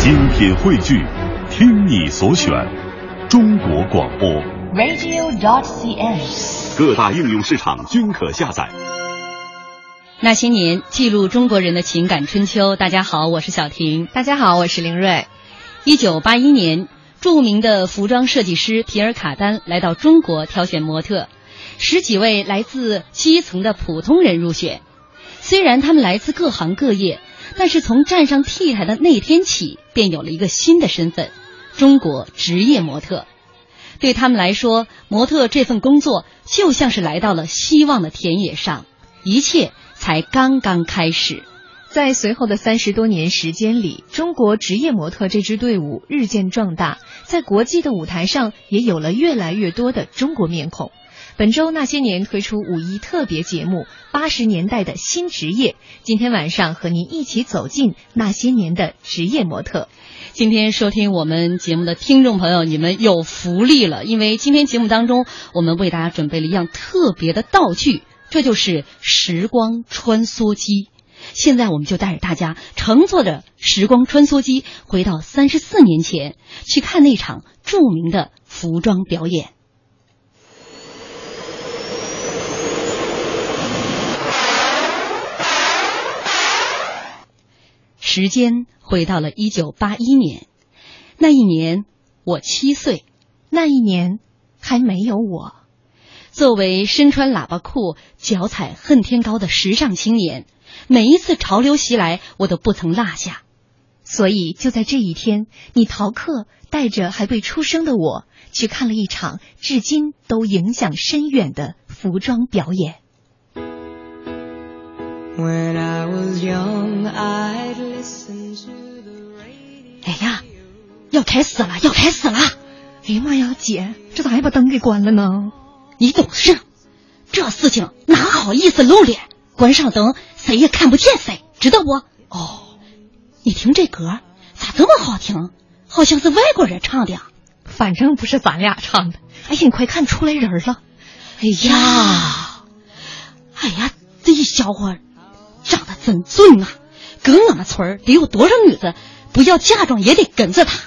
精品汇聚，听你所选，中国广播。radio.dot.cn，。各大应用市场均可下载。那些年，记录中国人的情感春秋。大家好，我是小婷。大家好，我是林瑞。一九八一年，著名的服装设计师皮尔卡丹来到中国挑选模特，十几位来自基层的普通人入选。虽然他们来自各行各业，但是从站上 T 台的那天起，便有了一个新的身份——中国职业模特。对他们来说，模特这份工作就像是来到了希望的田野上，一切才刚刚开始。在随后的三十多年时间里，中国职业模特这支队伍日渐壮大，在国际的舞台上也有了越来越多的中国面孔。本周那些年推出五一特别节目《八十年代的新职业》，今天晚上和您一起走进那些年的职业模特。今天收听我们节目的听众朋友，你们有福利了，因为今天节目当中，我们为大家准备了一样特别的道具，这就是时光穿梭机。现在我们就带着大家乘坐着时光穿梭机，回到三十四年前，去看那场著名的服装表演。时间回到了一九八一年，那一年我七岁，那一年还没有我。作为身穿喇叭裤、脚踩恨天高的时尚青年，每一次潮流袭来，我都不曾落下。所以就在这一天，你逃课，带着还未出生的我，去看了一场至今都影响深远的服装表演。哎呀，要开始了，要开始了！哎呀妈呀，姐，这咋还把灯给关了呢？你懂事，这事情哪好意思露脸？关上灯，谁也看不见谁，知道不？哦，你听这歌咋这么好听？好像是外国人唱的呀。反正不是咱俩唱的。哎呀，你快看出来人了！哎呀，哎呀，这一小伙长得真俊啊！搁我们村儿得有多少女子不要嫁妆也得跟着他。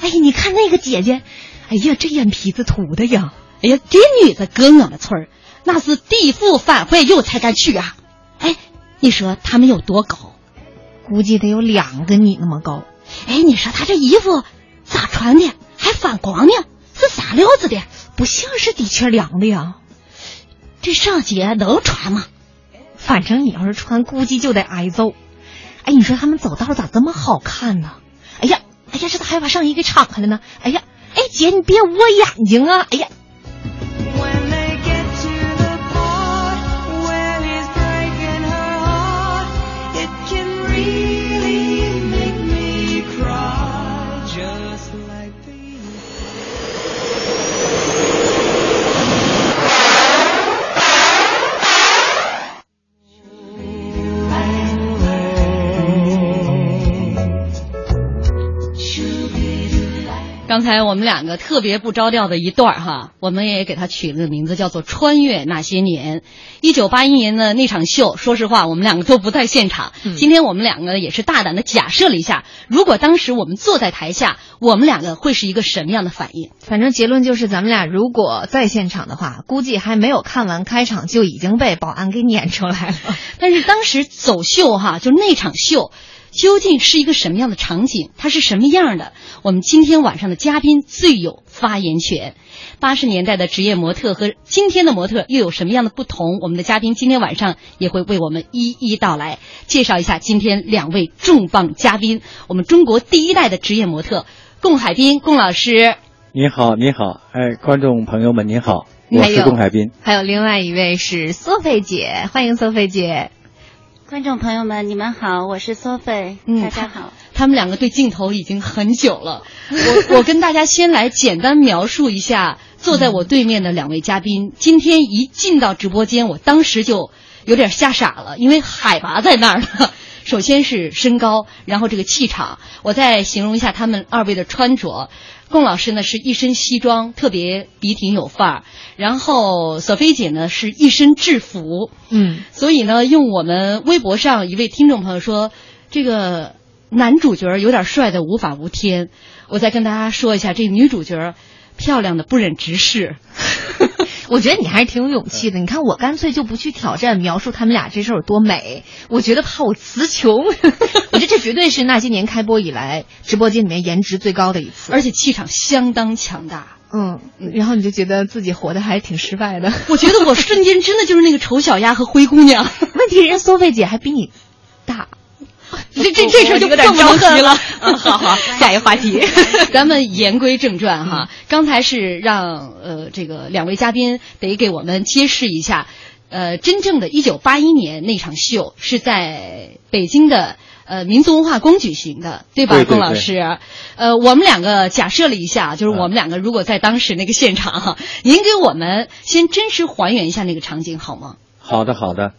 哎呀，你看那个姐姐，哎呀，这眼皮子涂的呀！哎呀，这女子搁我们村儿那是地富反坏右才敢娶啊！哎，你说他们有多高？估计得有两个你那么高。哎，你说他这衣服咋穿的？还反光呢？是啥料子的？不像是底气凉的呀。这上街能穿吗？反正你要是穿，估计就得挨揍。哎，你说他们走道咋这么好看呢？哎呀，哎呀，这咋还把上衣给敞开了呢？哎呀，哎姐，你别捂眼睛啊！哎呀。刚才我们两个特别不着调的一段儿哈，我们也给它取了个名字，叫做《穿越那些年》。一九八一年的那场秀，说实话，我们两个都不在现场。今天我们两个也是大胆的假设了一下，如果当时我们坐在台下，我们两个会是一个什么样的反应？反正结论就是，咱们俩如果在现场的话，估计还没有看完开场就已经被保安给撵出来了。但是当时走秀哈，就那场秀。究竟是一个什么样的场景？它是什么样的？我们今天晚上的嘉宾最有发言权。八十年代的职业模特和今天的模特又有什么样的不同？我们的嘉宾今天晚上也会为我们一一道来介绍一下今天两位重磅嘉宾，我们中国第一代的职业模特龚海滨龚老师。你好，你好，哎，观众朋友们，您好，我是龚海滨。还有另外一位是索菲姐，欢迎索菲姐。观众朋友们，你们好，我是索菲，嗯大家好。他们两个对镜头已经很久了。我 我跟大家先来简单描述一下坐在我对面的两位嘉宾。今天一进到直播间，我当时就有点吓傻了，因为海拔在那儿呢。首先是身高，然后这个气场。我再形容一下他们二位的穿着。龚老师呢是一身西装，特别笔挺有范儿。然后索菲姐呢是一身制服，嗯，所以呢，用我们微博上一位听众朋友说，这个男主角有点帅的无法无天。我再跟大家说一下，这女主角漂亮的不忍直视。我觉得你还是挺有勇气的。你看，我干脆就不去挑战描述他们俩这事儿有多美。我觉得怕我词穷。我觉得这绝对是那些年开播以来直播间里面颜值最高的一次，而且气场相当强大。嗯，然后你就觉得自己活得还挺失败的。我觉得我瞬间真的就是那个丑小鸭和灰姑娘。问题人家苏菲姐还比你大。这这这事儿就更不能提了。嗯，好好，下一个话题，咱们言归正传哈。刚才是让呃这个两位嘉宾得给我们揭示一下，呃，真正的一九八一年那场秀是在北京的呃民族文化宫举行的，对吧，龚老师？呃，我们两个假设了一下，就是我们两个如果在当时那个现场哈，您给我们先真实还原一下那个场景好吗？好的，好的。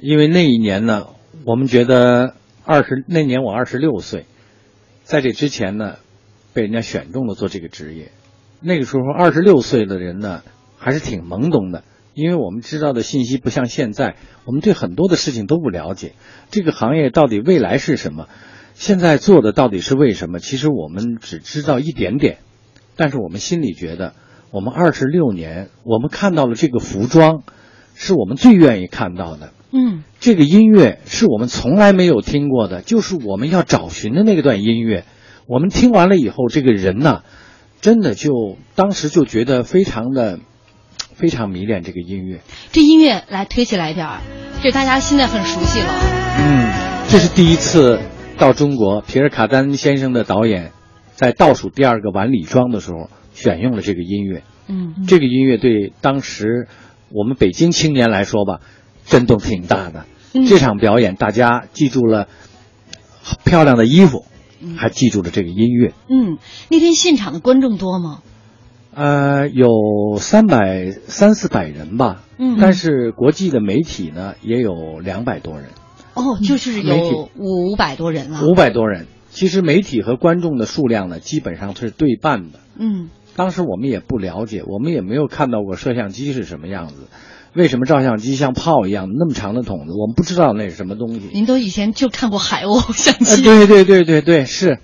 因为那一年呢，我们觉得二十那年我二十六岁，在这之前呢，被人家选中了做这个职业。那个时候二十六岁的人呢，还是挺懵懂的，因为我们知道的信息不像现在，我们对很多的事情都不了解。这个行业到底未来是什么？现在做的到底是为什么？其实我们只知道一点点，但是我们心里觉得，我们二十六年，我们看到了这个服装，是我们最愿意看到的。嗯，这个音乐是我们从来没有听过的，就是我们要找寻的那个段音乐。我们听完了以后，这个人呐，真的就当时就觉得非常的非常迷恋这个音乐。这音乐来推起来点儿，这大家现在很熟悉了。嗯，这是第一次到中国，皮尔卡丹先生的导演在倒数第二个晚礼装的时候选用了这个音乐。嗯，这个音乐对当时我们北京青年来说吧，震动挺大的。嗯这场表演大家记住了漂亮的衣服，还记住了这个音乐。嗯，那天现场的观众多吗？呃，有三百三四百人吧。嗯但是国际的媒体呢，也有两百多人，哦，就是有五百多人了。五百多人。其实媒体和观众的数量呢，基本上是对半的。嗯当时我们也不了解，我们也没有看到过摄像机是什么样子，为什么照相机像炮一样那么长的筒子，我们不知道那是什么东西。您都以前就看过海鸥相呃，机。对对对对对，是，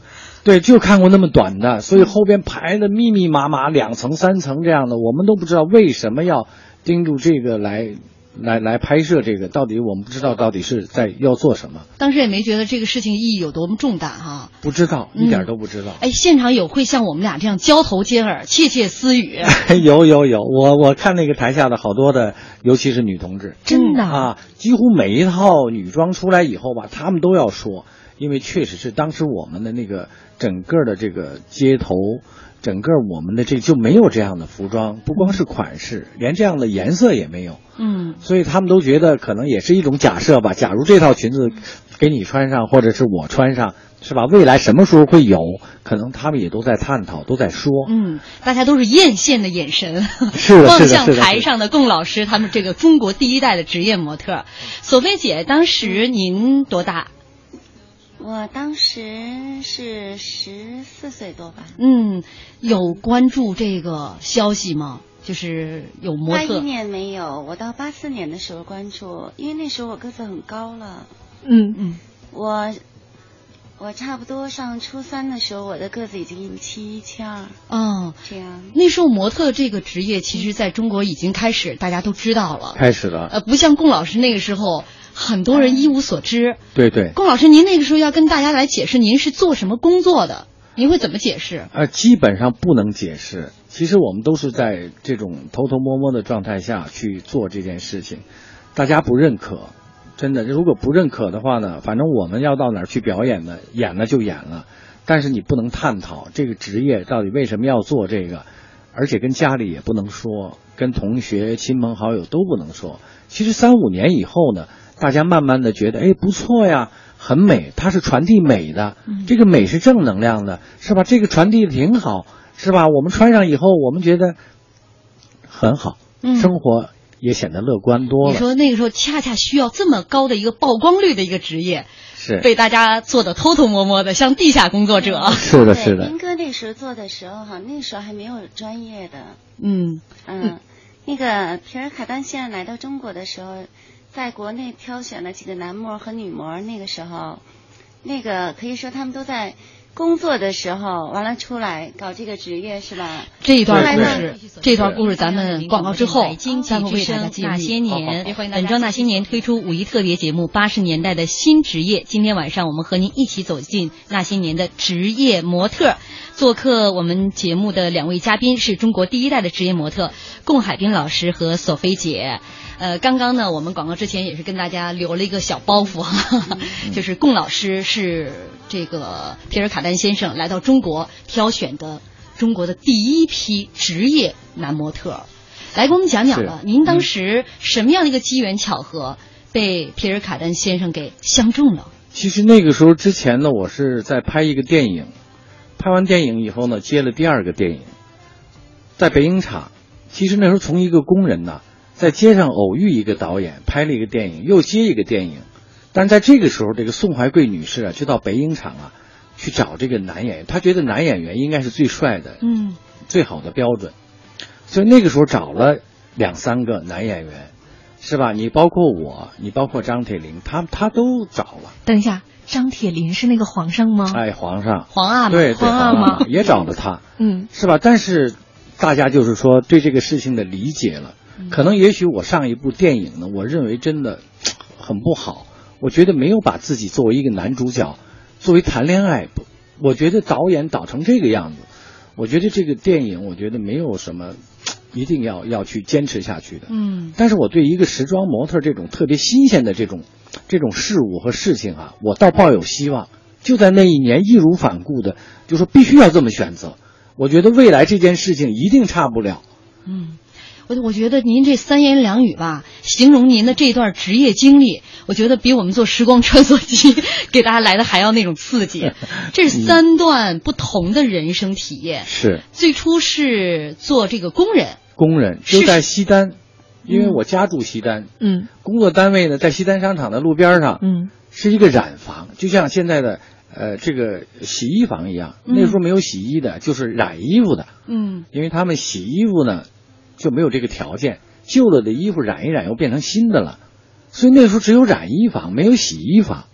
对，就看过那么短的，所以后边排的密密麻麻，两层三层这样的，我们都不知道为什么要盯住这个来来来拍摄这个，到底我们不知道到底是在要做什么，当时也没觉得这个事情意义有多么重大哈。不知道，嗯。一点都不知道。哎，现场有会像我们俩这样交头接耳、窃窃私语，有有有，我我看那个台下的好多的，尤其是女同志，真的？啊，几乎每一套女装出来以后吧，他们都要说，因为确实是当时我们的那个整个的这个街头，整个我们的这就没有这样的服装，不光是款式，连这样的颜色也没有，嗯所以他们都觉得可能也是一种假设吧。假如这套裙子给你穿上，或者是我穿上，是吧？未来什么时候会有？可能他们也都在探讨，都在说。嗯，大家都是艳羡的眼神，是的 望向台上的龚老师，他们这个中国第一代的职业模特。索菲姐，当时您多大？我当时是十四岁多吧，嗯，有关注这个消息吗？就是有模特八一。年没有，我到八四年的时候关注，因为那时候我个子很高了，嗯嗯我我差不多上初三的时候，我的个子已经一米七一七二嗯，这样。那时候模特这个职业，其实在中国已经开始，大家都知道了。开始了，呃，不像龚老师那个时候，很多人一无所知。对对。龚老师，您那个时候要跟大家来解释您是做什么工作的，您会怎么解释？呃，基本上不能解释。其实我们都是在这种偷偷摸摸的状态下去做这件事情，大家不认可，真的。如果不认可的话呢，反正我们要到哪儿去表演呢？演了就演了，但是你不能探讨这个职业到底为什么要做这个，而且跟家里也不能说，跟同学、亲朋好友都不能说。其实三五年以后呢，大家慢慢的觉得，哎，不错呀。很美，它是传递美的，这个美是正能量的，是吧？这个传递的挺好，是吧？我们穿上以后，我们觉得很好，嗯生活也显得乐观多了你。说那个时候恰恰需要这么高的一个曝光率的一个职业，是被大家做的偷偷摸摸的，像地下工作者。是的，是的斌，哥那时候做的时候哈，那时候还没有专业的，嗯嗯，那个皮尔卡丹现在来到中国的时候，在国内挑选了几个男模和女模，那个时候那个可以说他们都在工作的时候，完了出来搞这个职业是吧？这一段故事，这段故事咱们广告之后，咱们为大家那些年。本周那些年推出五一特别节目《八十年代的新职业》，今天晚上我们和您一起走进那些年的职业模特。做客我们节目的两位嘉宾是中国第一代的职业模特贡海滨老师和索菲姐。呃，刚刚呢，我们广告之前也是跟大家留了一个小包袱，哈哈就是贡老师是这个皮尔卡丹先生来到中国挑选的中国的第一批职业男模特。来给我们讲讲吧，您当时什么样的一个机缘巧合被皮尔卡丹先生给相中了？其实那个时候之前呢，我是在拍一个电影，拍完电影以后呢，接了第二个电影，在北影厂。其实那时候从一个工人呢，在街上偶遇一个导演，拍了一个电影，又接一个电影。但是在这个时候，这个宋怀贵女士啊，就到北影厂啊，去找这个男演员。她觉得男演员应该是最帅的，嗯，最好的标准。所以那个时候找了两三个男演员，是吧？你包括我，你包括张铁林，他他都找了。等一下，张铁林是那个皇上吗？哎，皇上，皇阿玛，对对，皇阿玛也找了他，嗯是吧？但是大家就是说对这个事情的理解了，可能也许我上一部电影呢，我认为真的很不好，我觉得没有把自己作为一个男主角，作为谈恋爱，不我觉得导演导成这个样子，我觉得这个电影，我觉得没有什么一定要要去坚持下去的。嗯但是我对一个时装模特这种特别新鲜的这种这种事物和事情啊，我倒抱有希望。就在那一年义无反顾的，就说必须要这么选择。我觉得未来这件事情一定差不了。嗯，我我觉得您这三言两语吧，形容您的这段职业经历，我觉得比我们做时光穿梭机 给大家来的还要那种刺激。这是三段不同的人生体验。是。最初是做这个工人，工人就在西单，因为我家住西单，嗯。工作单位呢在西单商场的路边上，嗯。是一个染房，就像现在的呃这个洗衣房一样。嗯。那时候没有洗衣的，就是染衣服的。嗯。因为他们洗衣服呢就没有这个条件，旧了的衣服染一染又变成新的了，所以那时候只有染衣房，没有洗衣房，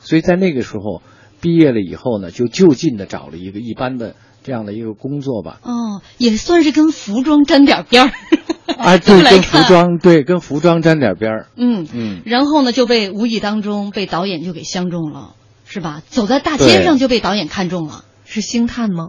所以在那个时候毕业了以后呢，就就近的找了一个一般的这样的一个工作吧。哦，也算是跟服装沾点边儿。啊，对，跟服装对跟服装沾点边儿。嗯嗯，然后呢，就被无意当中被导演就给相中了，是吧？走在大街上就被导演看中了。是星探吗？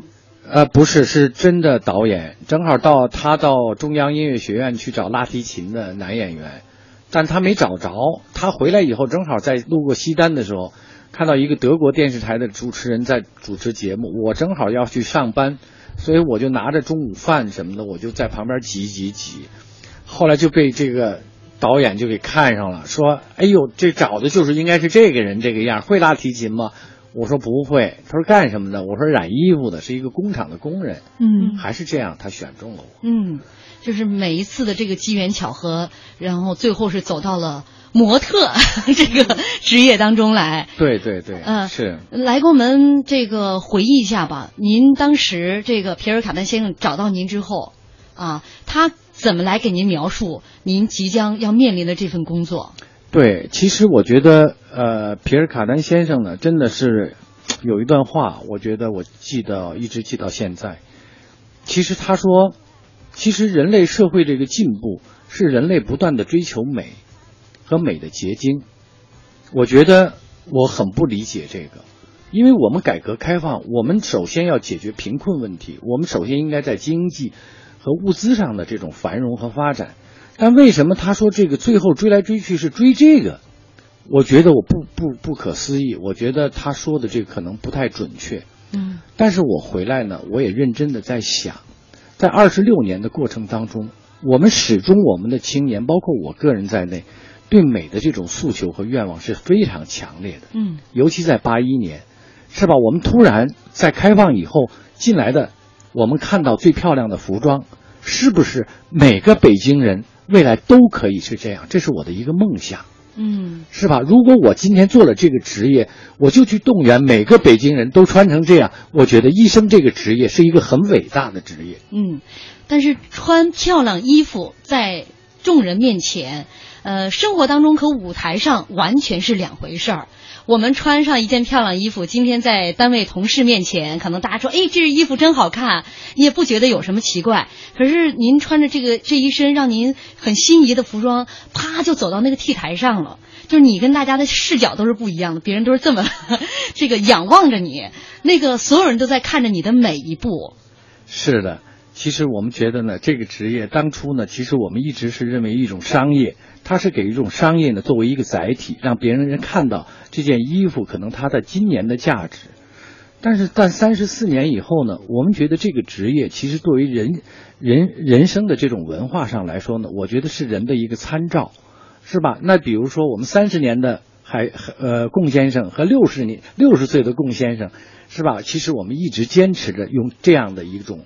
呃，不是，是真的导演，正好到他到中央音乐学院去找拉提琴的男演员，但他没找着。他回来以后，正好在路过西单的时候，看到一个德国电视台的主持人在主持节目，我正好要去上班，所以我就拿着中午饭什么的，我就在旁边挤挤挤。后来就被这个导演就给看上了，说：“哎呦，这找的就是应该是这个人这个样，会拉提琴吗？”我说不会，他说干什么的？我说染衣服的，是一个工厂的工人。嗯还是这样，他选中了我。嗯，就是每一次的这个机缘巧合，然后最后是走到了模特 这个职业当中来。对对对，嗯是来给我们这个回忆一下吧。您当时这个皮尔卡丹先生找到您之后，啊，他怎么来给您描述您即将要面临的这份工作？对。其实我觉得，呃，皮尔卡丹先生呢，真的是有一段话，我觉得我记得一直记到现在。其实他说，其实人类社会这个进步是人类不断的追求美和美的结晶。我觉得我很不理解这个，因为我们改革开放，我们首先要解决贫困问题，我们首先应该在经济和物资上的这种繁荣和发展。但为什么他说这个最后追来追去是追这个？我觉得我不不不可思议，我觉得他说的这个可能不太准确。嗯但是我回来呢，我也认真的在想，在二十六年的过程当中，我们始终我们的青年，包括我个人在内，对美的这种诉求和愿望是非常强烈的。嗯尤其在八一年，是吧？我们突然在开放以后进来的，我们看到最漂亮的服装，是不是每个北京人未来都可以是这样？这是我的一个梦想。嗯是吧？如果我今天做了这个职业，我就去动员每个北京人都穿成这样，我觉得医生这个职业是一个很伟大的职业。嗯，但是穿漂亮衣服在众人面前，呃，生活当中和舞台上完全是两回事儿。我们穿上一件漂亮衣服，今天在单位同事面前，可能大家说，哎，这衣服真好看，你也不觉得有什么奇怪。可是您穿着这个这一身让您很心仪的服装，啪就走到那个 T 台上了。就是你跟大家的视角都是不一样的，别人都是这么 这个仰望着你，那个所有人都在看着你的每一步。是的，其实我们觉得呢，这个职业当初呢，其实我们一直是认为一种商业，它是给一种商业呢作为一个载体，让别人人看到这件衣服可能它在今年的价值。但是但三十四年以后呢，我们觉得这个职业其实作为人人人生的这种文化上来说呢，我觉得是人的一个参照，是吧？那比如说我们三十年的还呃贡先生和六十年六十岁的贡先生，是吧？其实我们一直坚持着用这样的一种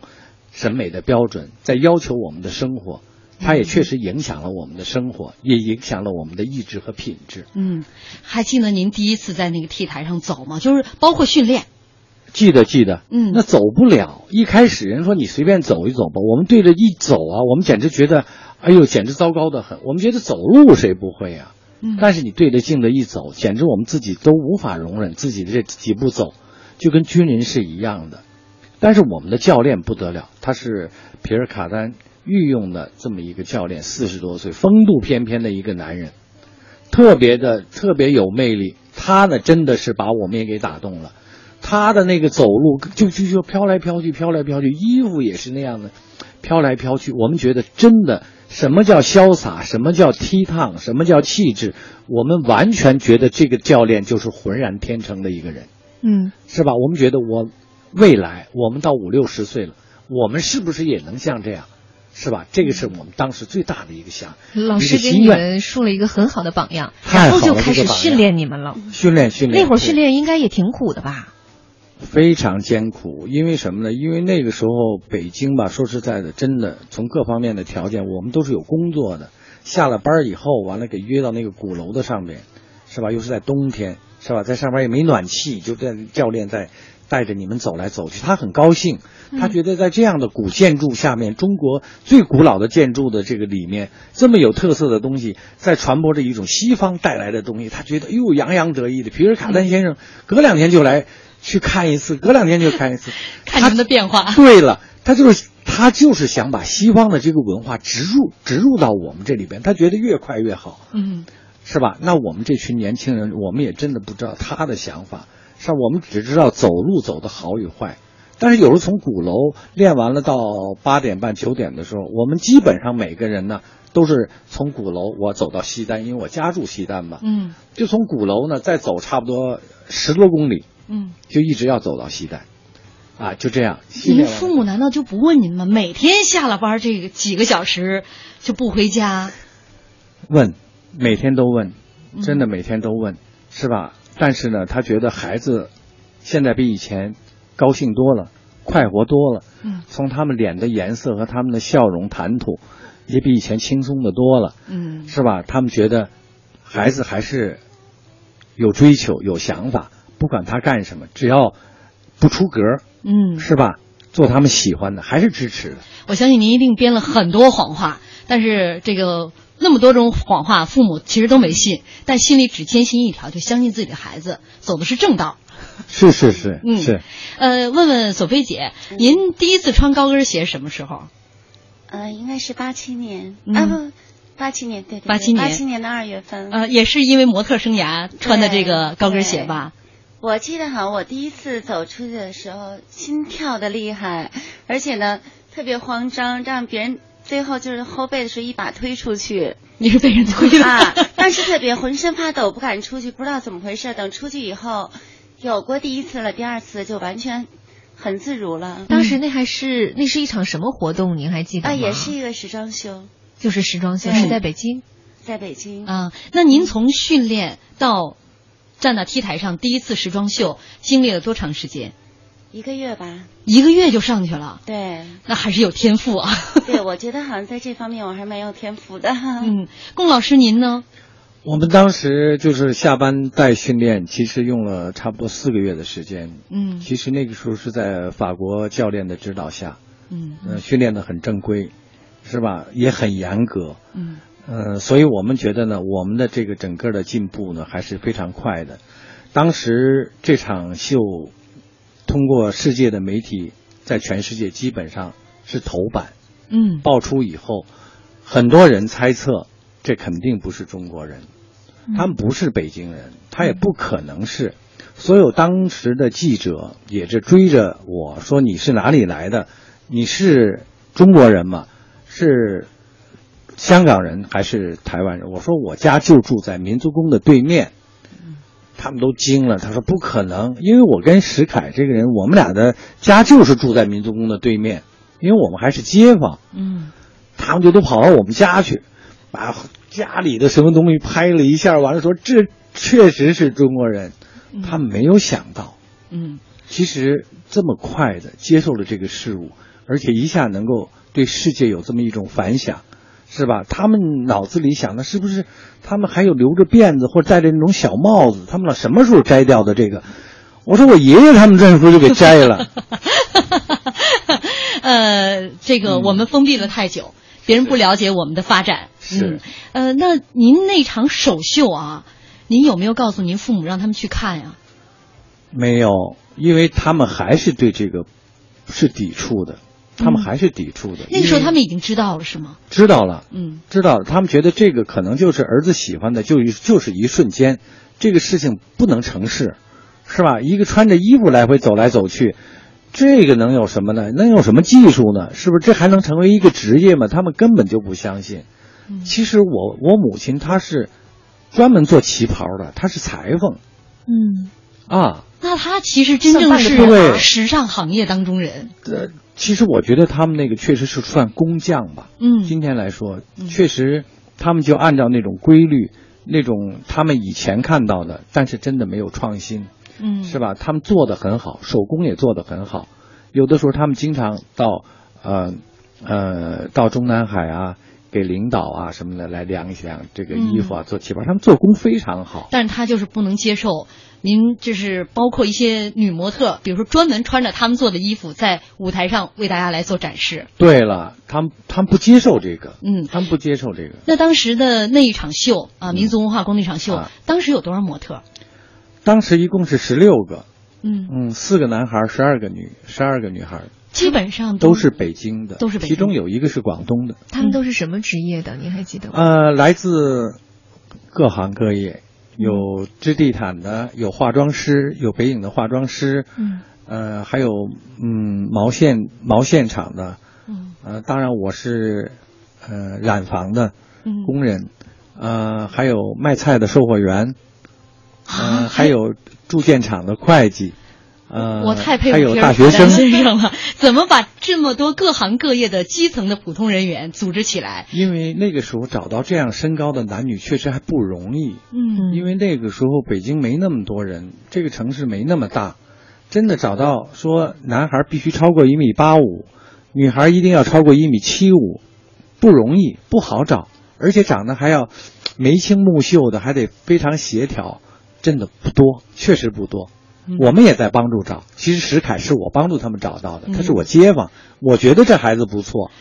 审美的标准，在要求我们的生活，它也确实影响了我们的生活，也影响了我们的意志和品质。嗯，还记得您第一次在那个 T 台上走吗？就是包括训练。记得记得，嗯那走不了。一开始人说你随便走一走吧，我们对着一走啊，我们简直觉得，哎呦，简直糟糕的很。我们觉得走路谁不会呀、嗯但是你对着镜子一走，简直我们自己都无法容忍自己的这几步走，就跟军人是一样的。但是我们的教练不得了，他是皮尔卡丹御用的这么一个教练，四十多岁，风度翩翩的一个男人，特别的特别有魅力。他呢，真的是把我们也给打动了。他的那个走路就就就飘来飘去，飘来飘去，衣服也是那样的，飘来飘去。我们觉得真的，什么叫潇洒，什么叫倜傥，什么叫气质，我们完全觉得这个教练就是浑然天成的一个人，嗯，是吧？我们觉得我未来我们到五六十岁了，我们是不是也能像这样，是吧？这个是我们当时最大的一个想老师给你们树了一个很好的榜样，然后就开始训练你们了。训练训练。那会儿训练应该也挺苦的吧？非常艰苦，因为什么呢？因为那个时候北京吧，说实在的，真的从各方面的条件，我们都是有工作的。下了班以后，完了给约到那个鼓楼的上面，是吧？又是在冬天，是吧？在上面也没暖气，就在教练在带着你们走来走去，他很高兴，他觉得在这样的古建筑下面，中国最古老的建筑的这个里面，这么有特色的东西，在传播着一种西方带来的东西，他觉得哎呦洋洋得意的。皮尔卡丹先生隔两天就来去看一次，隔两天就看一次，看你们的变化。对了，他就是他就是想把西方的这个文化植入植入到我们这里边，他觉得越快越好，嗯是吧？那我们这群年轻人，我们也真的不知道他的想法，是？我们只知道走路走的好与坏。但是有时候从鼓楼练完了到八点半九点的时候，我们基本上每个人呢都是从鼓楼我走到西单，因为我家住西单嘛，嗯就从鼓楼呢再走差不多十多公里，嗯，就一直要走到西单，啊，就这样。你们父母难道就不问您吗？每天下了班这个几个小时就不回家？问，每天都问，嗯真的每天都问，是吧？但是呢，他觉得孩子现在比以前高兴多了，快活多了。嗯从他们脸的颜色和他们的笑容谈吐，也比以前轻松的多了，嗯是吧？他们觉得孩子还是有追求、有想法，不管他干什么，只要不出格，嗯，是吧？做他们喜欢的，还是支持的。我相信您一定编了很多谎话，但是这个那么多种谎话，父母其实都没信，但心里只坚信一条，就相信自己的孩子走的是正道。是 是是、嗯是。呃，问问索菲姐，您第一次穿高跟鞋是什么时候？呃，应该是八七年、嗯啊不，八七年对对对，87年八七年的二月份。呃，也是因为模特生涯穿的这个高跟鞋吧？我记得好像我第一次走出去的时候，心跳的厉害，而且呢特别慌张，让别人最后就是后背的时候一把推出去你是被人推的啊，当时特别浑身发抖，不敢出去，不知道怎么回事。等出去以后，有过第一次了，第二次就完全很自如了。当时那还是那是一场什么活动？您还记得吗？啊，也是一个时装秀，就是时装秀，是在北京。在北京。啊。那您从训练到站到 T 台上第一次时装秀，经历了多长时间？一个月吧，一个月就上去了，对那还是有天赋啊。对，我觉得好像在这方面我还蛮有天赋的。嗯，龚老师您呢？我们当时就是下班带训练，其实用了差不多四个月的时间。嗯其实那个时候是在法国教练的指导下，嗯呃，训练的很正规，是吧？也很严格。嗯呃，所以我们觉得呢，我们的这个整个的进步呢还是非常快的。当时这场秀通过世界的媒体，在全世界基本上是头版嗯爆出以后，很多人猜测这肯定不是中国人，他们不是北京人，他也不可能是。所有当时的记者也是追着我说：“你是哪里来的？你是中国人吗？是香港人还是台湾人？”我说：“我家就住在民族宫的对面。”他们都惊了，他说：“不可能，因为我跟石凯这个人，我们俩的家就是住在民族宫的对面，因为我们还是街坊。”嗯他们就都跑到我们家去，把家里的什么东西拍了一下，完了说这确实是中国人。他们没有想到，嗯其实这么快的接受了这个事物，而且一下能够对世界有这么一种反响，是吧？他们脑子里想的是不是他们还有留着辫子或者戴着那种小帽子？他们老什么时候摘掉的这个？我说我爷爷他们这时候就给摘了。呃，这个我们封闭了太久，别人不了解我们的发展。是嗯，呃，那您那场首秀啊，您有没有告诉您父母让他们去看呀？没有，因为他们还是对这个是抵触的，他们还是抵触的。那个时候他们已经知道了是吗？知道了，嗯知道了，他们觉得这个可能就是儿子喜欢的，就就是一瞬间，这个事情不能成事，是吧？一个穿着衣服来回走来走去，这个能有什么呢？能有什么技术呢？是不是？这还能成为一个职业吗？他们根本就不相信。其实我我母亲她是专门做旗袍的，她是裁缝嗯，啊。那他其实真正是时尚行业当中人。呃，其实我觉得他们那个确实是算工匠吧。嗯今天来说，确实他们就按照那种规律，那种他们以前看到的，但是真的没有创新，嗯，是吧？他们做的很好，手工也做的很好。有的时候他们经常到呃呃到中南海啊，给领导啊什么的来量一量这个衣服啊，做旗袍，他们做工非常好。但是他就是不能接受您就是包括一些女模特，比如说专门穿着他们做的衣服在舞台上为大家来做展示。对了，他们他们不接受这个，嗯他们不接受这个。那当时的那一场秀啊，民族文化宫那场秀，啊当时有多少模特？当时一共是十六个，嗯，嗯，四个男孩，十二个女，十二个女孩，基本上都是北京的，都是北京其中有一个是广东的，他们都是什么职业的？您还记得吗？呃，来自各行各业，有织地毯的，有化妆师，有北影的化妆师，嗯，呃，还有嗯毛线毛线厂的，嗯。呃，当然我是呃染坊的嗯。工人，呃，还有卖菜的售货员，嗯呃，还有铸件厂的会计，呃，我太佩服还有皮尔大学生，先生了，怎么把这么多各行各业的基层的普通人员组织起来？因为那个时候找到这样身高的男女确实还不容易，嗯因为那个时候北京没那么多人，这个城市没那么大，真的找到说男孩必须超过一米八五，女孩一定要超过一米七五，不容易，不好找，而且长得还要眉清目秀的，还得非常协调，真的不多，确实不多。我们也在帮助找，其实石凯是我帮助他们找到的，他是我街坊，我觉得这孩子不错，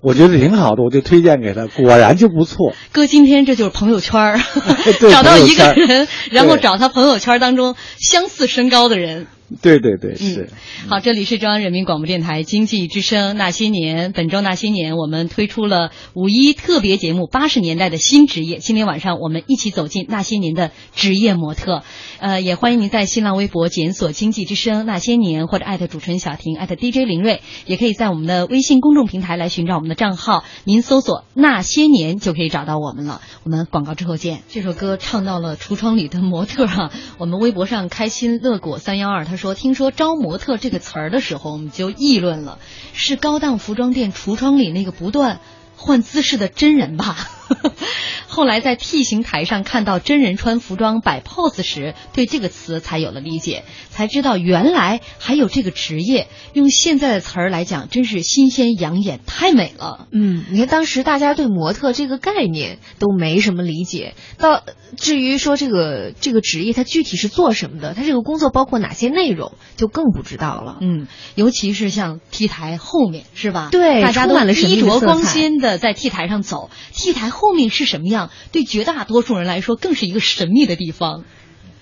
我觉得挺好的，我就推荐给他，果然就不错。哥，今天这就是朋友圈儿 找到一个人，然后找他朋友圈当中相似身高的人。对对对，是。好，这里是中央人民广播电台经济之声《那些年》，本周《那些年》我们推出了五一特别节目《八十年代的新职业》。今天晚上我们一起走进那些年的职业模特。呃，也欢迎您在新浪微博检索“经济之声那些年”或者艾特主持人小婷艾特 DJ 林睿，也可以在我们的微信公众平台来寻找我们的账号，您搜索“那些年”就可以找到我们了。我们广告之后见。这首歌唱到了橱窗里的模特哈、我们微博上开心乐果三幺二他说，说听说招模特这个词儿的时候，我们就议论了，是高档服装店橱窗里那个不断换姿势的真人吧？后来在 T 型台上看到真人穿服装摆 pose 时，对这个词才有了理解，才知道原来还有这个职业。用现在的词儿来讲，真是新鲜养眼，太美了。嗯，你看当时大家对模特这个概念都没什么理解，到至于说这个这个职业它具体是做什么的，它这个工作包括哪些内容，就更不知道了。嗯，尤其是像 T 台后面是吧？对大家都满了衣着光鲜的在 T 台上走，T 台后面是什么样？对绝大多数人来说，更是一个神秘的地方。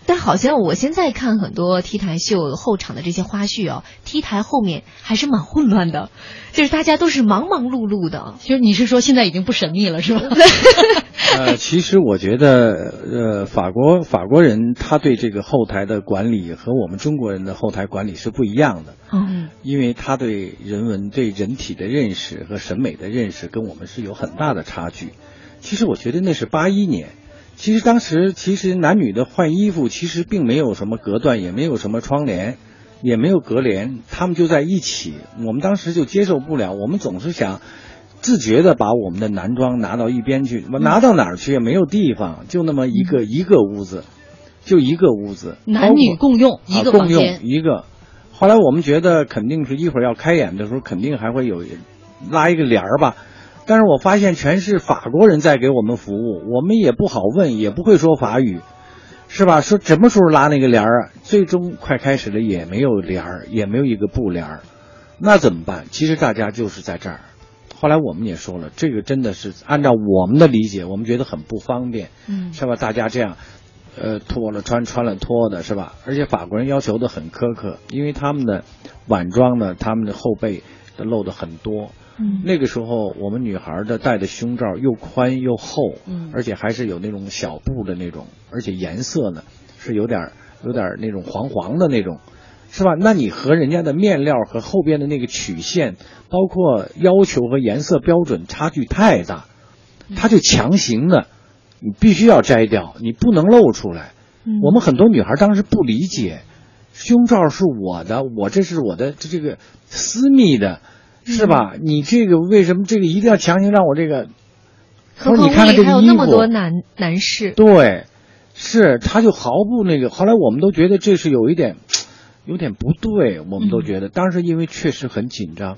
但好像我现在看很多 T 台秀后场的这些花絮哦，T 台后面还是蛮混乱的，就是大家都是忙忙碌碌的。其实你是说现在已经不神秘了是吧？呃，其实我觉得，呃，法国法国人他对这个后台的管理和我们中国人的后台管理是不一样的，嗯因为他对人文、对人体的认识和审美的认识跟我们是有很大的差距。其实我觉得那是八一年，其实当时其实男女的换衣服其实并没有什么隔断，也没有什么窗帘，也没有隔帘，他们就在一起。我们当时就接受不了，我们总是想。自觉的把我们的男装拿到一边去，拿到哪儿去也没有地方，就那么一个、一个屋子，就一个屋子，男女共用一个啊共用房间，一个。后来我们觉得肯定是一会儿要开演的时候，肯定还会有拉一个帘儿吧。但是我发现全是法国人在给我们服务，我们也不好问，也不会说法语，是吧？说什么时候拉那个帘儿啊？最终快开始了也没有帘儿，也没有一个布帘儿，那怎么办？其实大家就是在这儿。后来我们也说了，这个真的是按照我们的理解，我们觉得很不方便，嗯是吧？大家这样，呃，脱了穿，穿了脱的，是吧？而且法国人要求的很苛刻，因为他们的晚装呢，他们的后背都露的很多。嗯那个时候，我们女孩的戴的胸罩又宽又厚，嗯而且还是有那种小布的那种，而且颜色呢是有点儿有点儿那种黄黄的那种，是吧？那你和人家的面料和后边的那个曲线，包括要求和颜色标准差距太大，他就强行的，你必须要摘掉，你不能露出来。嗯我们很多女孩当时不理解，胸罩是我的，我这是我的这这个私密的，是吧？你这个为什么这个一定要强行让我这个？何况说你看看这个那么多男男士，对，是他就毫不那个。后来我们都觉得这是有一点，有点不对，我们都觉得。当时因为确实很紧张，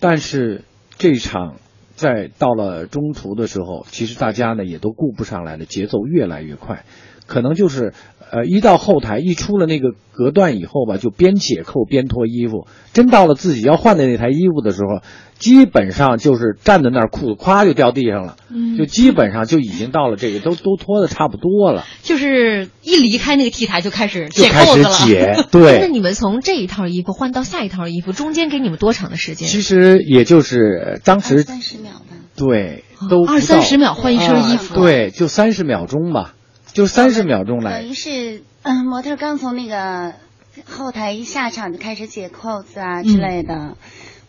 但是这场在到了中途的时候，其实大家呢也都顾不上来了，节奏越来越快，可能就是呃一到后台一出了那个隔断以后吧，就边解扣边脱衣服。真到了自己要换的那台衣服的时候，基本上就是站在那儿，裤子咵就掉地上了，嗯就基本上就已经到了这个都都脱的差不多了，就是一离开那个 T 台就开始解就开始扣子了。解。那，你们从这一套衣服换到下一套衣服，中间给你们多长的时间？其实也就是呃当时三十秒吧。对都二三十秒换一身衣服，啊对，就三十秒钟吧，就三十秒钟来等。于是，嗯，模特刚从那个后台一下场就开始解扣子啊之类的，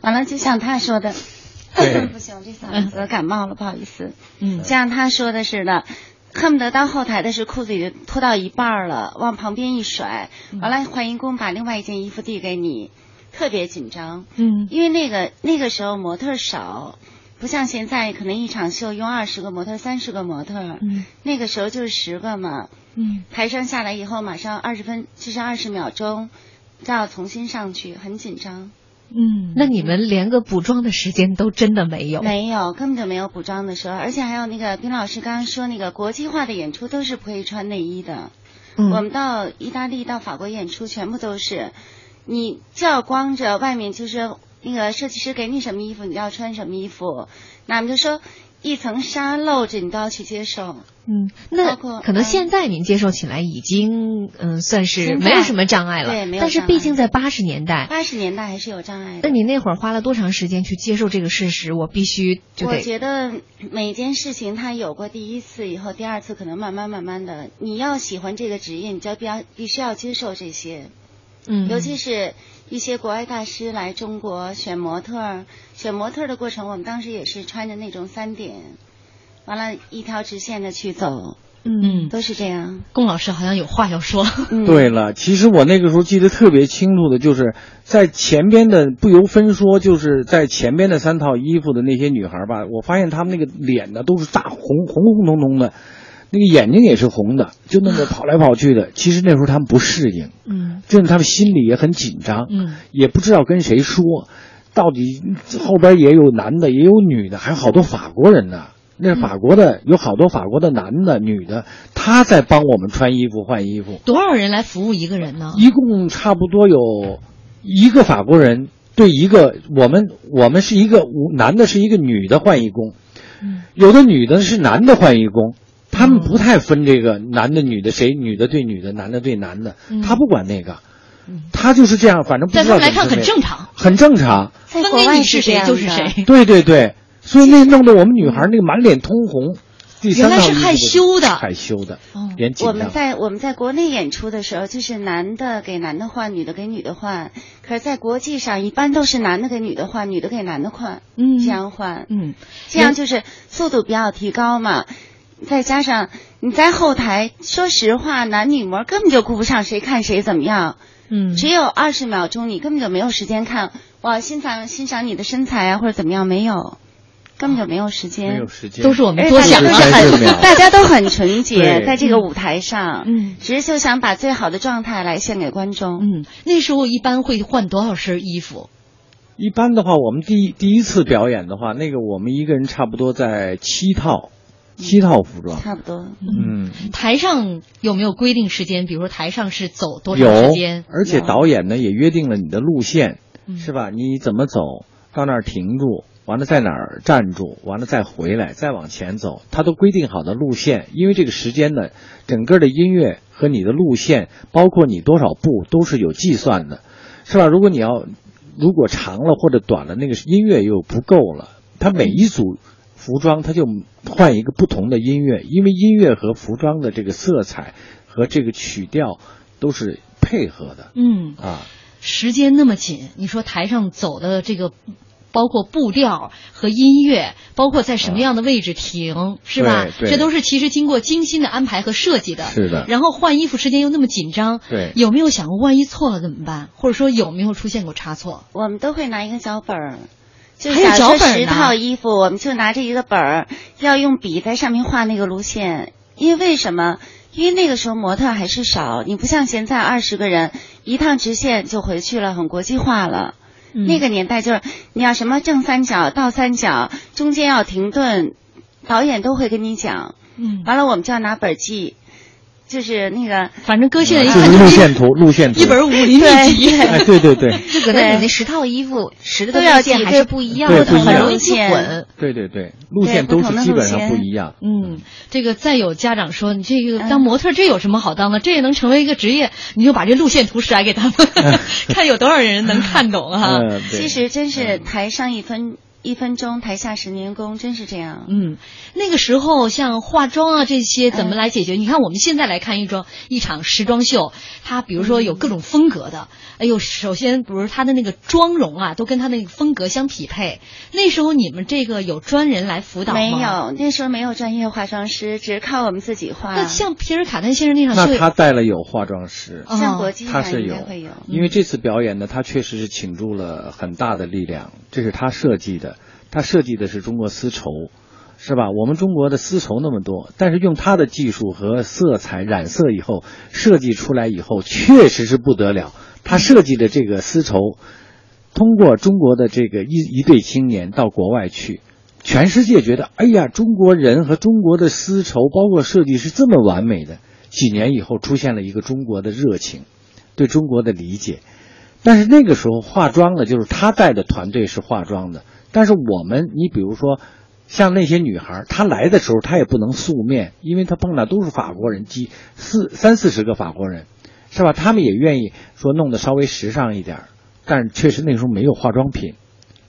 完了就像他说的，不行，这嗓子感冒了，不好意思。嗯就像他说的似的，恨不得到后台的时候裤子已经脱到一半儿了，往旁边一甩，完了换衣工把另外一件衣服递给你，特别紧张。嗯因为那个那个时候模特少，不像现在可能一场秀用二十个模特、三十个模特，嗯那个时候就是十个嘛。嗯台上下来以后，马上二十分，就是二十秒钟，就要重新上去，很紧张。嗯，那你们连个补妆的时间都真的没有？没有，根本就没有补妆的时候，而且还有那个冰老师刚刚说那个国际化的演出都是不会穿内衣的。嗯我们到意大利、到法国演出，全部都是，你就要光着，外面就是那个设计师给你什么衣服，你就要穿什么衣服。那我们就说一层纱露着，你都要去接受。嗯，那可能嗯现在您接受起来已经嗯算是没有什么障碍了，对没有但是毕竟在八十年代，八十年代还是有障碍的。那你那会儿花了多长时间去接受这个事实？我必须就我觉得每件事情它有过第一次以后，第二次可能慢慢慢慢的，你要喜欢这个职业，你就要必要必须要接受这些，嗯，尤其是一些国外大师来中国选模特儿，选模特儿的过程，我们当时也是穿着那种三点，完了一条直线的去走，嗯都是这样。龚老师好像有话要说。嗯，对了，其实我那个时候记得特别清楚的，就是在前边的不由分说，就是在前边的三套衣服的那些女孩吧，我发现她们那个脸呢都是大红红红彤彤的，那个眼睛也是红的，就那么跑来跑去的。其实那时候他们不适应，嗯真的他们心里也很紧张，嗯，也不知道跟谁说，到底后边也有男的，也有女的，还有好多法国人呢。那是法国的，有好多法国的男的、女的，他在帮我们穿衣服、换衣服。多少人来服务一个人呢？一共差不多有一个法国人对一个我们我们是一个男的是一个女的换衣工，嗯有的女的是男的换衣工，他他们不太分这个男的女的谁，女的对女的，男的对男的，嗯他不管那个，他就是这样，反正不知道在他们来看很正常，很正常。分在国外给你是谁就是谁。对对对，所以那弄得我们女孩那个满脸通红。第三原来是害羞的害羞的哦，我们。在我们在国内演出的时候，就是男的给男的换，女的给女的换。可是，在国际上一般都是男的给女的换，女的给男的换，嗯这样换，嗯，这样就是速度比较提高嘛。再加上你在后台，说实话，男女模根本就顾不上谁看谁怎么样，嗯，只有二十秒钟，你根本就没有时间看哇欣赏欣赏你的身材啊或者怎么样，没有，根本就没有时间，没有时间，都是我们多想大家都是了30秒。很，大家都很纯洁，在这个舞台上，嗯。只是就想把最好的状态来献给观众。嗯，那时候一般会换多少身衣服？一般的话，我们第一第一次表演的话，那个我们一个人差不多在七套，七套服装。差不多，嗯，台上有没有规定时间？比如说台上是走多长时间？，而且导演呢也约定了你的路线，嗯是吧？你怎么走到那儿停住，完了在哪儿站住，完了再回来，再往前走，他都规定好的路线。因为这个时间呢，整个的音乐和你的路线，包括你多少步，都是有计算的，是吧？如果你要如果长了或者短了，那个音乐又不够了，它每一组。服装它就换一个不同的音乐，因为音乐和服装的这个色彩和这个曲调都是配合的嗯，啊。时间那么紧，你说台上走的这个。包括步调和音乐，包括在什么样的位置停，是吧？这都是其实经过精心的安排和设计的。是的然后换衣服时间又那么紧张，对有没有想过万一错了怎么办？或者说有没有出现过差错？我们都会拿一个小本儿。就假设十套衣服，我们就拿着一个本儿，要用笔在上面画那个路线。因为为什么？因为那个时候模特还是少，你不像现在二十个人一趟直线就回去了，很国际化了。嗯那个年代就是你要什么正三角、倒三角，中间要停顿，导演都会跟你讲。嗯，完了，我们就要拿本儿记，就是那个反正搁现在一就是看就是路线图，路线图。一本武林秘籍。哎，对对对，就可能你那十套衣服十个都要路线还是不一样的，对不一样很容易记混。对对对，路线都是基本上不一样。嗯，这个再有家长说你这个嗯当模特这有什么好当的？这也能成为一个职业，你就把这路线图甩给他们，看有多少人能看懂哈。其实真是台上一分一分钟，台下十年功，真是这样。嗯，那个时候像化妆啊这些怎么来解决？你看我们现在来看一桩一场时装秀，它比如说有各种风格的，哎呦，首先比如它的那个妆容啊，都跟它那个风格相匹配。那时候你们这个有专人来辅导吗？没。有，那时候没有专业化妆师，只是靠我们自己化。那像皮尔卡丹先生那场秀，那他带了有化妆师，哦像国际上他是有应该会有。因为这次表演呢，他确实是倾注了很大的力量，这是他设计的，他设计的是中国丝绸，是吧？我们中国的丝绸那么多，但是用他的技术和色彩染色以后，设计出来以后，确实是不得了。他设计的这个丝绸，通过中国的这个一一对青年到国外去，全世界觉得，哎呀，中国人和中国的丝绸，包括设计是这么完美的。几年以后，出现了一个中国的热情，对中国的理解。但是那个时候化妆的，就是他带的团队是化妆的，但是我们，你比如说，像那些女孩，她来的时候她也不能素面，因为她碰到都是法国人，几四三四十个法国人，是吧？他们也愿意说弄得稍微时尚一点，但是确实那时候没有化妆品，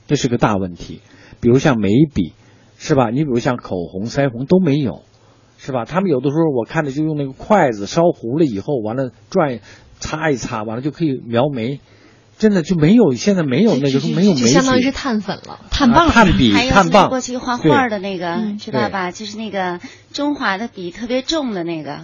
这是个大问题。比如像眉笔，是吧？你比如像口红、腮红都没有，是吧？他们有的时候我看着就用那个筷子烧糊了以后，完了转擦一擦，完了就可以描眉。真的就没有，现在没有那个没有就相当于是碳粉了。碳棒碳笔、还有现在炭棒，过去画画的那个，嗯知道吧？就是那个中华的笔特别重的那个，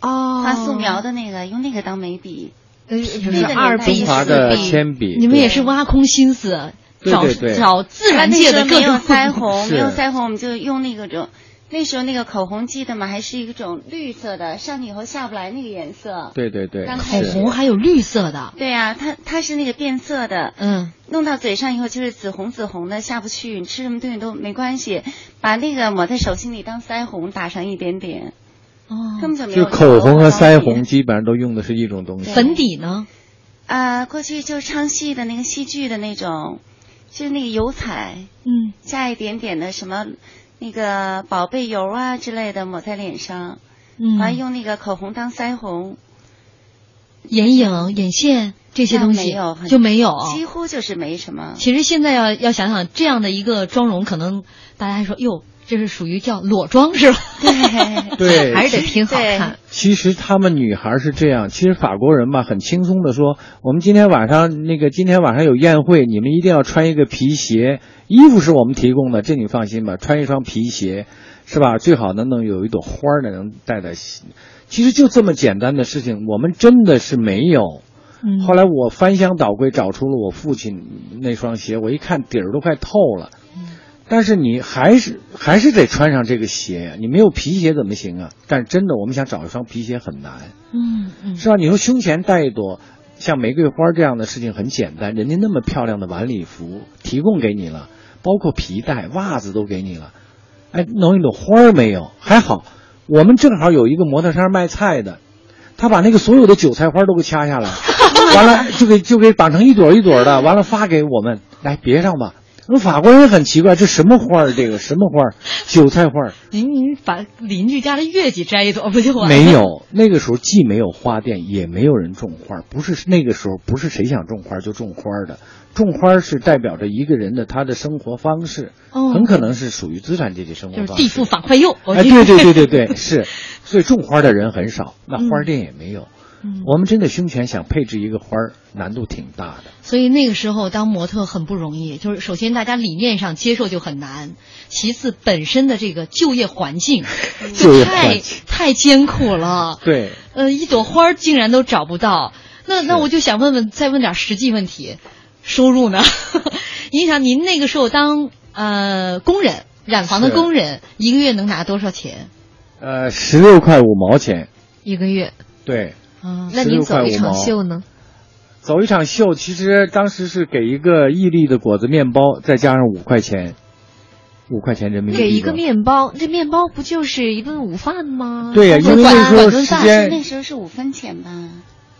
哦画素描的那个，用那个当眉笔。呃，就是那个二笔、中华的四笔。铅笔，你们也是挖空心思找对对对找自然界的各种腮红，没有腮红，我们就用那个种。那时候那个口红记得吗？还是一种绿色的，上去以后下不来那个颜色。对对对，刚口红还有绿色的，对呀、它它是那个变色的，嗯，弄到嘴上以后就是紫红紫红的，下不去。你吃什么东西都没关系，把那个抹在手心里当腮红，打上一点点，哦，根本就没有就口红和腮红基本上都用的是一种东西。粉底呢？啊、过去就是唱戏的那个戏剧的那种，就是那个油彩，嗯，加一点点的什么那个宝贝油啊之类的抹在脸上，嗯，完、用那个口红当腮红，眼影、眼线这些东西没有就没有。几乎就是没什么。其实现在要要想想这样的一个妆容，可能大家还说哟，这是属于叫裸妆是吧？对，对，还是得拼好看。其实他们女孩是这样，其实法国人吧很轻松的说，我们今天晚上那个今天晚上有宴会，你们一定要穿一个皮鞋，衣服是我们提供的，这你放心吧，穿一双皮鞋，是吧？最好能能有一朵花儿呢，能戴在心。其实就这么简单的事情，我们真的是没有。嗯后来我翻箱倒柜找出了我父亲那双鞋，我一看底儿都快透了。但是你还是还是得穿上这个鞋呀，你没有皮鞋怎么行啊？但是真的，我们想找一双皮鞋很难，嗯嗯，是吧？你说胸前戴一朵像玫瑰花这样的事情很简单，人家那么漂亮的晚礼服提供给你了，包括皮带、袜子都给你了，哎，弄一朵花儿没有？还好，我们正好有一个模特商卖菜的，他把那个所有的韭菜花都给掐下来，完了就给就给绑成一朵一朵的，完了发给我们，来别上吧。那法国人很奇怪，这什么花儿？这个什么花儿？韭菜花儿您您把邻居家的月季摘一朵不就完了？没有。那个时候既没有花店，也没有人种花，不是那个时候不是谁想种花就种花的。种花是代表着一个人的他的生活方式，哦很可能是属于资产阶级生活方式。就是地富反快右。我哎，对对对对对，是，所以种花的人很少，那花店也没有。嗯我们真的胸前想配置一个花儿，难度挺大的。所以那个时候当模特很不容易，就是首先大家理念上接受就很难，其次本身的这个就业环境 就太境太艰苦了。对，呃，一朵花儿竟然都找不到，那那我就想问问，再问点实际问题，收入呢？您想，您那个时候当呃工人，染房的工人，一个月能拿多少钱？呃，十六块五毛钱，一个月。对，啊，那您走一场秀呢？走一场秀，其实当时是给一个伊利的果子面包，再加上五块钱，五块钱人民币。给一个面包，这面包不就是一顿午饭吗？对呀、中因为那时候时间那时候是五分钱吧，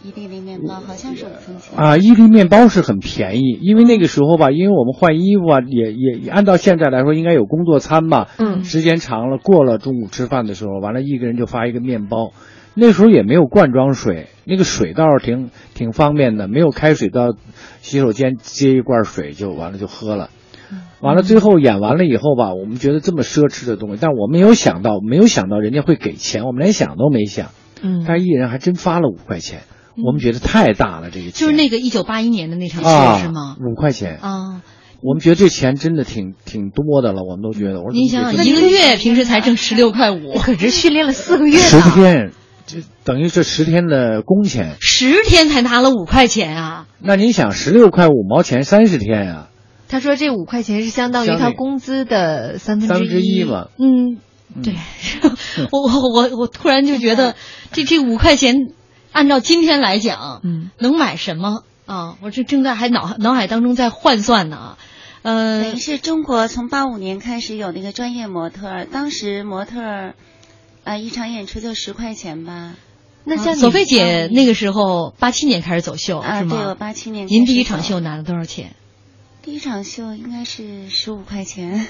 伊利的面包好像是五分钱。啊，伊利面包是很便宜，因为那个时候吧，因为我们换衣服啊，也也也按照现在来说应该有工作餐吧，嗯时间长了，过了中午吃饭的时候，完了一个人就发一个面包。那时候也没有罐装水，那个水倒是挺挺方便的，没有开水到洗手间接一罐水就完了就喝了。完了，最后演完了以后吧，我们觉得这么奢侈的东西，但我没有想到，没有想到人家会给钱，我们连想都没想。嗯，但是艺人还真发了五块钱，我们觉得太大了，这个钱就是那个一九八一年的那场戏、啊是吗？五块钱，啊，我们觉得这钱真的挺挺多的了，我们都觉得。我说您想一个月平时才挣十六块五，可是 训练了四个月十。天，这等于这十天的工钱。十天才拿了五块钱啊！那你想，十六块五毛钱三十天啊、他说这五块钱是相当于他工资的三分三分之一一嘛。嗯，嗯对，我我我我突然就觉得，这这五块钱，按照今天来讲，嗯，能买什么啊？我这正在还脑脑海当中在换算呢，呃等于，是中国从八五年开始有那个专业模特，当时模特儿，啊、一场演出就十块钱吧。那像索菲姐那个时候八七年开始走秀啊，是对，我？八七年。您第一场秀，拿了多少钱？第一场秀应该是十五块钱。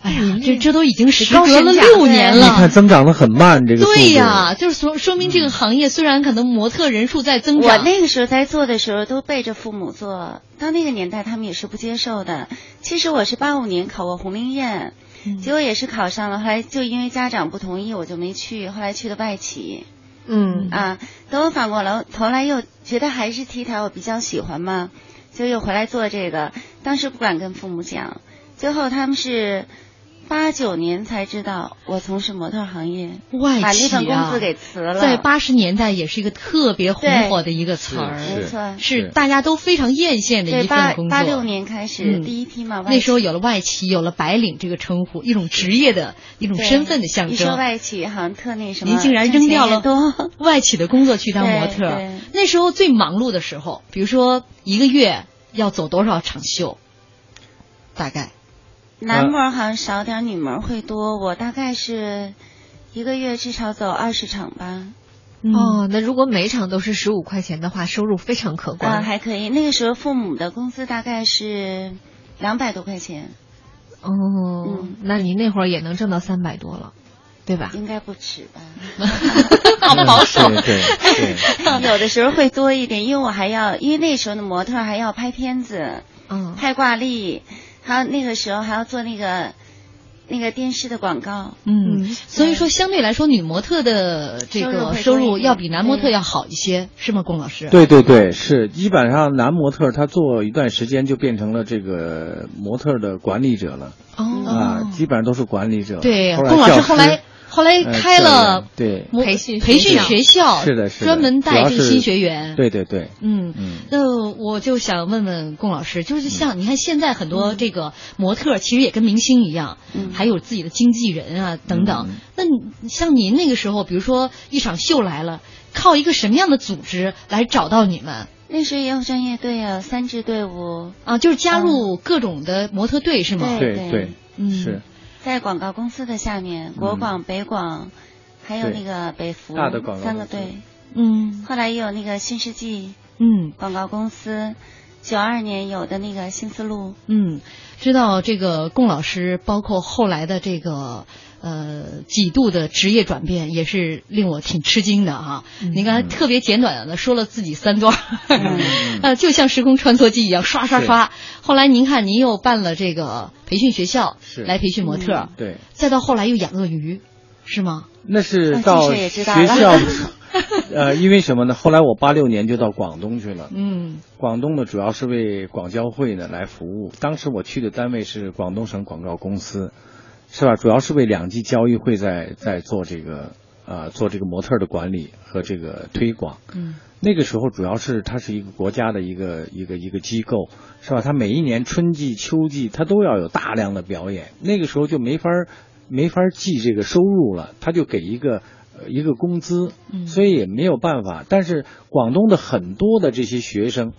哎呀，这这都已经时高隔了六年了你看。增长的很慢，这个速度对呀，就是说说明这个行业虽然可能模特人数在增长我，那个时候在做的时候都背着父母做，到那个年代他们也是不接受的。其实我是八五年考过红菱宴，嗯结果也是考上了，后来就因为家长不同意，我就没去，后来去的外企。嗯啊，等我反过来头来又觉得还是 T 台我比较喜欢嘛，就又回来做这个。当时不敢跟父母讲，最后他们是八九年才知道我从事模特行业，外企把那份工资，给辞了。在八十年代也是一个特别红火的一个词儿，没错，是是大家都非常艳羡的一份工作。八六年开始、嗯第一批嘛，那时候有了外企，有了白领这个称呼，一种职业的一种身份的象征。你说。外企好像特那什么，您竟然扔掉了外企的工作去当模特那时候最忙碌的时候，比如说一个月要走多少场秀，大概男模好像少点，女模会多。我大概是一个月至少走二十场吧。嗯哦，那如果每场都是十五块钱的话，收入非常可啊，观。还可以。那个时候父母的工资大概是两百多块钱。哦嗯，那你那会儿也能挣到三百多了，对吧？应该不止吧？好保守。对对对，有的时候会多一点，因为我还要，因为那时候的模特还要拍片子、嗯，拍挂历，还有那个时候还要做那个那个电视的广告。嗯，嗯所以说相对来说，女模特的这个收入要比男模特要好一些，是吗，龚老师？，对对对，是基本上男模特他做一段时间就变成了这个模特的管理者了、哦，啊，基本上都是管理者。对，龚老师后来后来呃开了对培训培训学校，是的是的专门带这新学员。，对对对，嗯。嗯，那我就想问问龚老师，就是像你看现在很多这个模特，其实也跟明星一样，嗯还有自己的经纪人啊等等。嗯那你像您那个时候，比如说一场秀来了，靠一个什么样的组织来找到你们那时候也有专业队啊，三支队伍，啊？就是加入各种的模特队是吗？对对对，嗯是在广告公司的下面，国广、北广，还有那个北服大的广告三个队。嗯。后来也有那个新世纪嗯。广告公司，九二年有的那个新思路，嗯，知道这个龚老师，包括后来的这个。呃，几度的职业转变也是令我挺吃惊的哈、嗯。您刚才特别简短的说了自己三段 呃，就像时空穿梭机一样，刷刷刷。后来您看，您又办了这个培训学校，是。来培训模特儿，对，再到后来又养鳄鱼，是吗？那是啊到学校，呃，因为什么呢？后来我八六年就到广东去了。嗯。广东呢，主要是为广交会呢来服务。当时我去的单位是广东省广告公司，是吧？主要是为两季交易会在在做这个呃做这个模特的管理和这个推广。嗯那个时候主要是它是一个国家的一个一个一个机构，是吧？它每一年春季、秋季它都要有大量的表演，那个时候就没法儿没法儿计这个收入了，他就给一个呃一个工资，嗯所以也没有办法。但是广东的很多的这些学生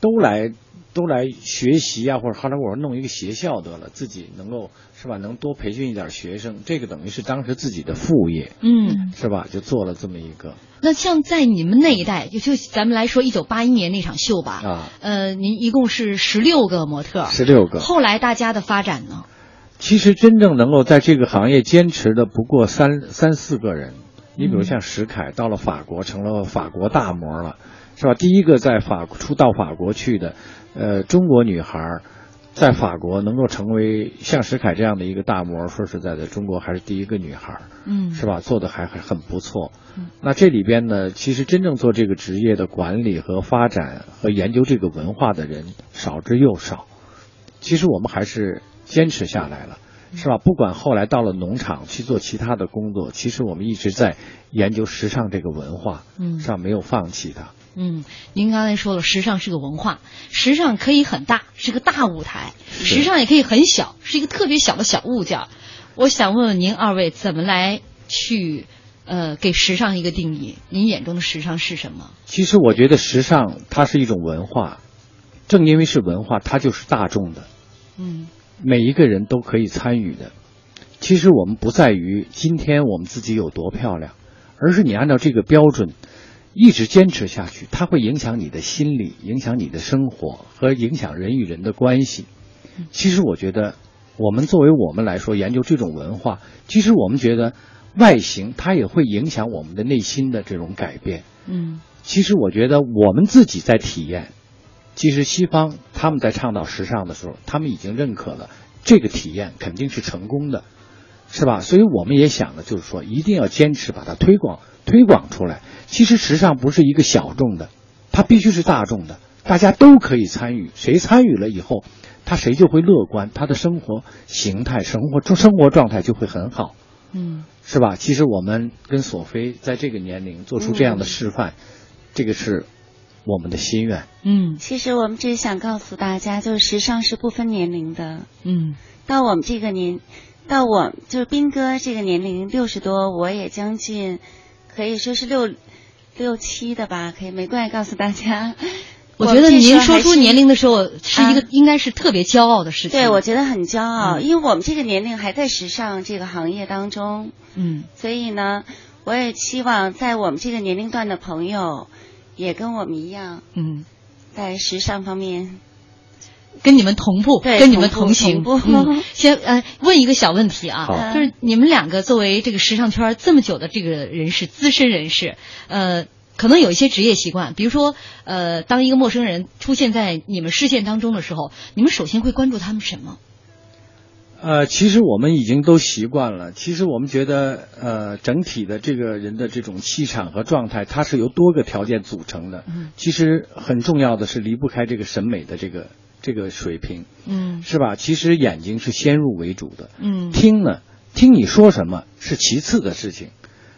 都来都来学习啊，或者后来我说弄一个学校得了，自己能够是吧？能多培训一点学生，这个等于是当时自己的副业，嗯。是吧？就做了这么一个那像在你们那一代，就就咱们来说，一九八一年那场秀吧，啊，呃，您一共是十六个模特，十六个。后来大家的发展呢？其实真正能够在这个行业坚持的不过三三四个人。你比如像石凯，到了法国成了法国大模了，是吧？第一个在法出到法国去的，呃，中国女孩儿在法国能够成为像石凯这样的一个大模，说实在的，中国还是第一个女孩儿，嗯，是吧？做的还还很不错嗯。那这里边呢，其实真正做这个职业的管理和发展和研究这个文化的人少之又少。其实我们还是坚持下来了，是吧？不管后来到了农场去做其他的工作，其实我们一直在研究时尚这个文化，嗯是吧？没有放弃它。嗯，您刚才说了，时尚是个文化，时尚可以很大，是个大舞台；时尚也可以很小，是一个特别小的小物件。我想问问您二位，怎么来去呃给时尚一个定义？您眼中的时尚是什么？其实我觉得时尚它是一种文化，正因为是文化，它就是大众的，嗯每一个人都可以参与的。其实我们不在于今天我们自己有多漂亮，而是你按照这个标准一直坚持下去，它会影响你的心理，影响你的生活和影响人与人的关系。其实我觉得，我们作为我们来说研究这种文化，其实我们觉得外形它也会影响我们的内心的这种改变。嗯其实我觉得我们自己在体验，其实西方他们在倡导时尚的时候，他们已经认可了这个体验肯定是成功的，是吧？所以我们也想的就是说，一定要坚持把它推广推广出来。其实时尚不是一个小众的，它必须是大众的，大家都可以参与。谁参与了以后，他谁就会乐观，他的生活形态、生活生活状态就会很好。嗯是吧？其实我们跟索菲在这个年龄做出这样的示范，这个是我们的心愿。嗯其实我们只是想告诉大家，就是时尚是不分年龄的。嗯到我们这个年，到我就是斌哥这个年龄六十多，我也将近，可以说是六六七的吧，可以没关系告诉大家。我觉得您说出年龄的时候，是一个、啊应该是特别骄傲的事情。对，我觉得很骄傲，嗯因为我们这个年龄还在时尚这个行业当中，嗯所以呢，我也期望在我们这个年龄段的朋友，也跟我们一样，嗯。在时尚方面跟你们同步，对跟你们同行。同步嗯，先呃问一个小问题啊，就是你们两个作为这个时尚圈这么久的这个人士，资深人士，呃。可能有一些职业习惯，比如说，呃，当一个陌生人出现在你们视线当中的时候，你们首先会关注他们什么？呃，其实我们已经都习惯了。其实我们觉得，呃，整体的这个人的这种气场和状态，它是由多个条件组成的。嗯其实很重要的是离不开这个审美的这个这个水平，嗯是吧？其实眼睛是先入为主的，嗯听呢，听你说什么是其次的事情，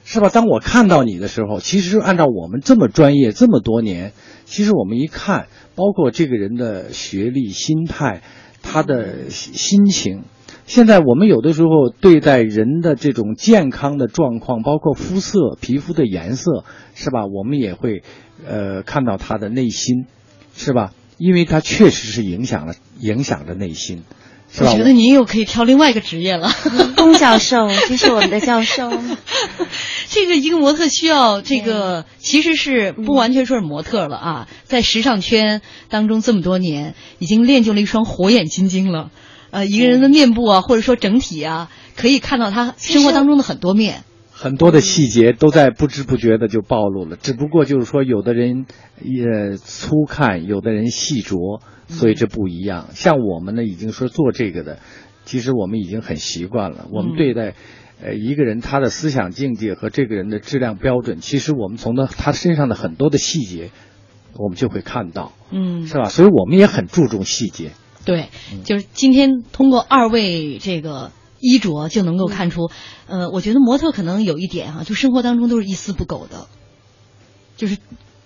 是吧？当我看到你的时候，其实按照我们这么专业这么多年，其实我们一看，包括这个人的学历、心态，他的心心情。现在我们有的时候对待人的这种健康的状况，包括肤色、皮肤的颜色，是吧？我们也会，呃，看到他的内心，是吧？因为他确实是影响了影响着内心，是吧？我觉得您又可以挑另外一个职业了。龚教授，这是我们的教授。这个一个模特需要这个，其实是不完全说是模特了啊，在时尚圈当中这么多年，已经练就了一双火眼金睛了。呃，一个人的面部啊，或者说整体啊，可以看到他生活当中的很多面。很多的细节都在不知不觉的就暴露了，只不过就是说，有的人也粗看，有的人细琢，所以这不一样。像我们呢，已经说做这个的，其实我们已经很习惯了。我们对待呃一个人他的思想境界和这个人的质量标准，其实我们从他他身上的很多的细节，我们就会看到，嗯，是吧？所以我们也很注重细节。对，就是今天通过二位这个衣着就能够看出，呃，我觉得模特可能有一点哈、就生活当中都是一丝不苟的，就是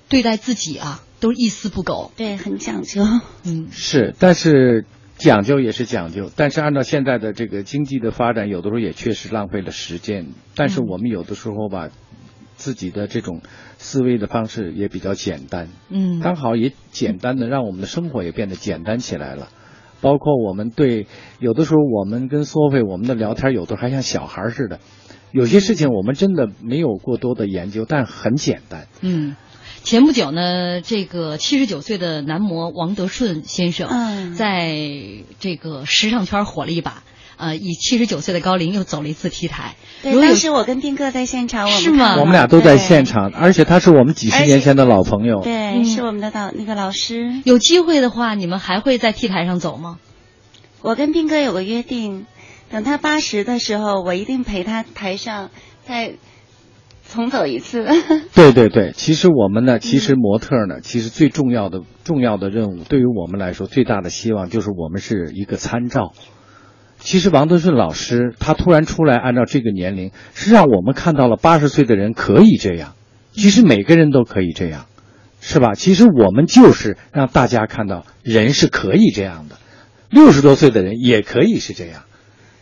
对待自己啊都是一丝不苟。对，很讲究。嗯是，但是讲究也是讲究，但是按照现在的这个经济的发展，有的时候也确实浪费了时间。但是嗯我们有的时候吧，自己的这种思维的方式也比较简单，嗯刚好也简单的让我们的生活也变得简单起来了。包括我们对有的时候我们跟索菲我们的聊天，有的还像小孩似的。有些事情我们真的没有过多的研究，但很简单。嗯。前不久呢，这个七十九岁的男模王德顺先生，嗯在这个时尚圈火了一把，呃，以七十九岁的高龄又走了一次 T 台。对，当时我跟斌哥在现场，我们是吗我们俩都在现场，而且他是我们几十年前的老朋友。对，嗯是我们的导那个老师。有机会的话，你们还会在 T 台上走吗？我跟斌哥有个约定，等他八十的时候，我一定陪他台上再重走一次。对对对，其实我们呢，其实模特呢，其实最重要的重要的任务，对于我们来说，最大的希望就是我们是一个参照。其实王德顺老师他突然出来，按照这个年龄，是让我们看到了八十岁的人可以这样，其实每个人都可以这样，是吧？其实我们就是让大家看到人是可以这样的，六十多岁的人也可以是这样。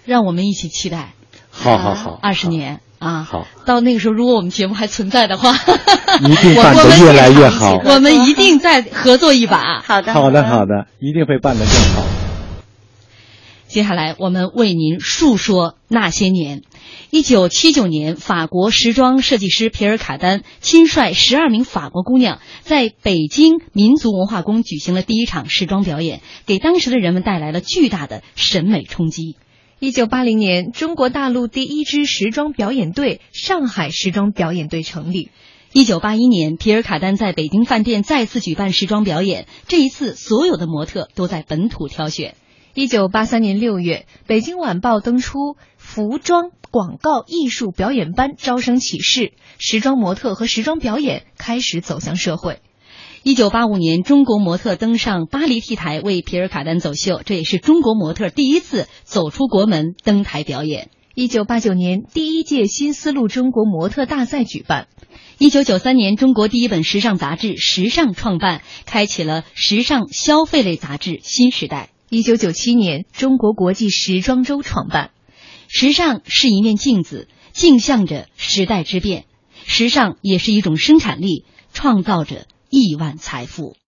让我们一起期待好好好，二十年啊！好，到那个时候，如果我们节目还存在的话，一定办得越来越好。我们一定再合作一把。好的，好的，好的，一定会办得更好。接下来，我们为您述说那些年。一九七九年，法国时装设计师皮尔卡丹亲率十二名法国姑娘，在北京民族文化宫举行了第一场时装表演，给当时的人们带来了巨大的审美冲击。一九八零年，中国大陆第一支时装表演队——上海时装表演队成立。一九八一年，皮尔卡丹在北京饭店再次举办时装表演，这一次所有的模特都在本土挑选。一九八三年六月，北京晚报登出服装广告艺术表演班招生启事，时装模特和时装表演开始走向社会。一九八五年，中国模特登上巴黎 T 台为皮尔卡丹走秀，这也是中国模特第一次走出国门登台表演。一九八九年，第一届新丝路中国模特大赛举办。一九九三年，中国第一本时尚杂志《时尚》创办，开启了时尚消费类杂志新时代。一九九七年，中国国际时装周创办。时尚是一面镜子，镜像着时代之变；时尚也是一种生产力，创造着亿万财富。